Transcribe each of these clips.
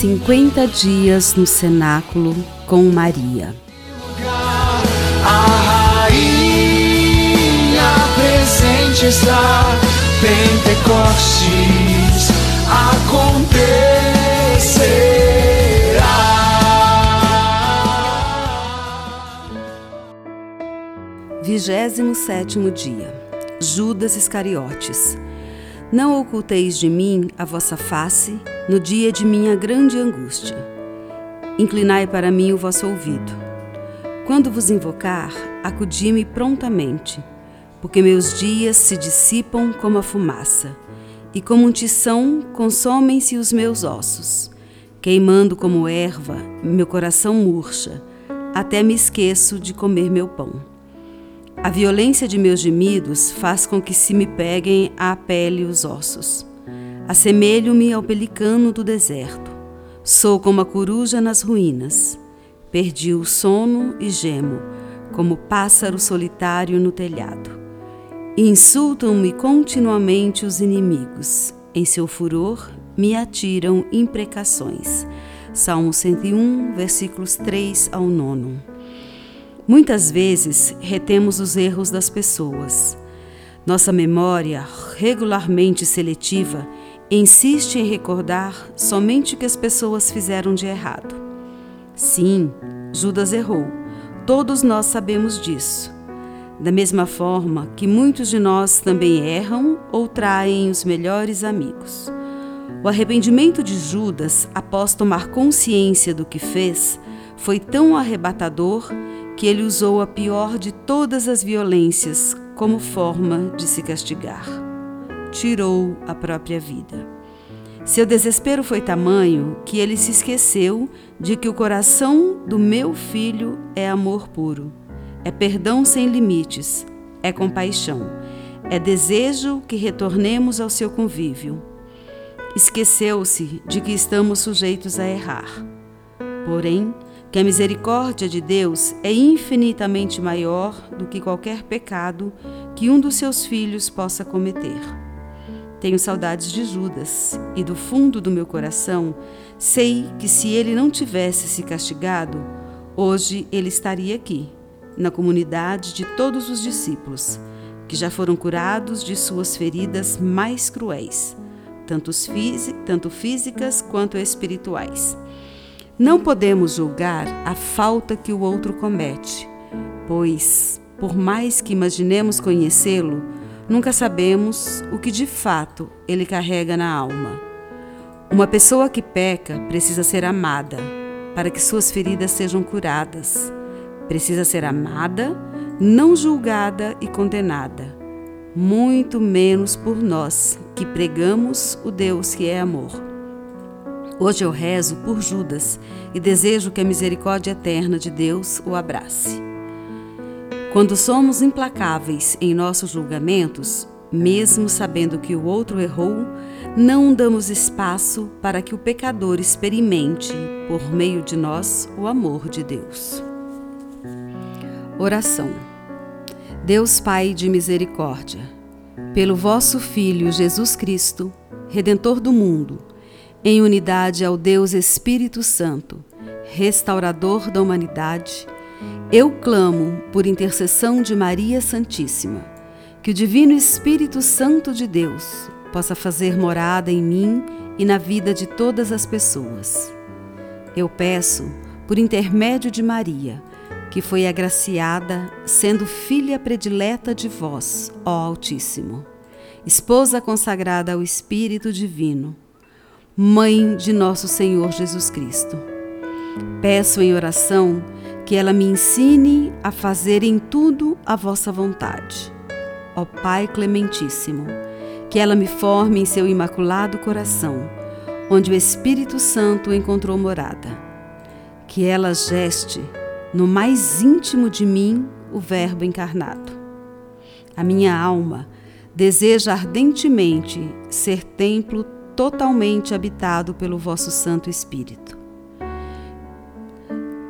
50 dias no cenáculo com Maria. A rainha presente está, Pentecostes acontecerá. Vigésimo sétimo dia. Judas Iscariotes. Não oculteis de mim a vossa face no dia de minha grande angústia. Inclinai para mim o vosso ouvido. Quando vos invocar, acudi-me prontamente, porque meus dias se dissipam como a fumaça, e como um tição consomem-se os meus ossos. Queimando como erva, meu coração murcha, até me esqueço de comer meu pão. A violência de meus gemidos faz com que se me peguem à pele os ossos. Assemelho-me ao pelicano do deserto. Sou como a coruja nas ruínas. Perdi o sono e gemo, como pássaro solitário no telhado. Insultam-me continuamente os inimigos. Em seu furor, me atiram imprecações. Salmo 101, versículos 3 ao 9. Muitas vezes retemos os erros das pessoas. Nossa memória, regularmente seletiva, insiste em recordar somente o que as pessoas fizeram de errado. Sim, Judas errou. Todos nós sabemos disso. Da mesma forma que muitos de nós também erram ou traem os melhores amigos. O arrependimento de Judas, após tomar consciência do que fez, foi tão arrebatador que ele usou a pior de todas as violências como forma de se castigar. Tirou a própria vida. Seu desespero foi tamanho que ele se esqueceu de que o coração do meu filho é amor puro, é perdão sem limites, é compaixão, é desejo que retornemos ao seu convívio. Esqueceu-se de que estamos sujeitos a errar. Porém, que a misericórdia de Deus é infinitamente maior do que qualquer pecado que um dos seus filhos possa cometer. Tenho saudades de Judas e do fundo do meu coração sei que se ele não tivesse se castigado, hoje ele estaria aqui, na comunidade de todos os discípulos, que já foram curados de suas feridas mais cruéis, tanto físicas quanto espirituais. Não podemos julgar a falta que o outro comete, pois, por mais que imaginemos conhecê-lo, nunca sabemos o que de fato ele carrega na alma. Uma pessoa que peca precisa ser amada para que suas feridas sejam curadas. Precisa ser amada, não julgada e condenada, muito menos por nós que pregamos o Deus que é amor. Hoje eu rezo por Judas e desejo que a misericórdia eterna de Deus o abrace. Quando somos implacáveis em nossos julgamentos, mesmo sabendo que o outro errou, não damos espaço para que o pecador experimente, por meio de nós, o amor de Deus. Oração. Deus Pai de misericórdia, pelo vosso Filho Jesus Cristo, Redentor do mundo, em unidade ao Deus Espírito Santo, restaurador da humanidade, eu clamo por intercessão de Maria Santíssima, que o Divino Espírito Santo de Deus possa fazer morada em mim e na vida de todas as pessoas. Eu peço, por intermédio de Maria, que foi agraciada, sendo filha predileta de vós, ó Altíssimo, esposa consagrada ao Espírito Divino Mãe de nosso Senhor Jesus Cristo. Peço em oração que ela me ensine a fazer em tudo a vossa vontade. Ó Pai Clementíssimo, que ela me forme em seu imaculado coração, onde o Espírito Santo encontrou morada. Que ela geste no mais íntimo de mim o Verbo encarnado. A minha alma deseja ardentemente ser templo totalmente habitado pelo vosso Santo Espírito.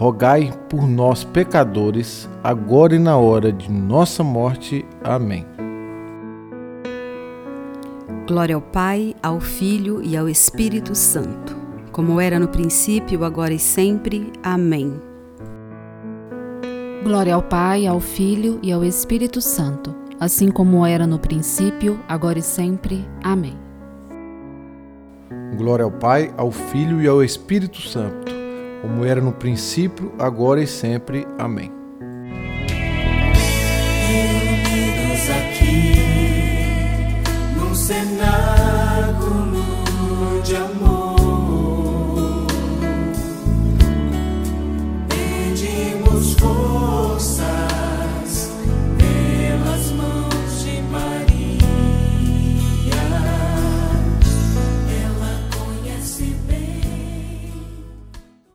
rogai por nós, pecadores, agora e na hora de nossa morte. Amém. Glória ao Pai, ao Filho e ao Espírito Santo, como era no princípio, agora e sempre. Amém. Glória ao Pai, ao Filho e ao Espírito Santo, assim como era no princípio, agora e sempre. Amém. Glória ao Pai, ao Filho e ao Espírito Santo, como era no princípio, agora e sempre. Amém. Reunidos aqui num cenário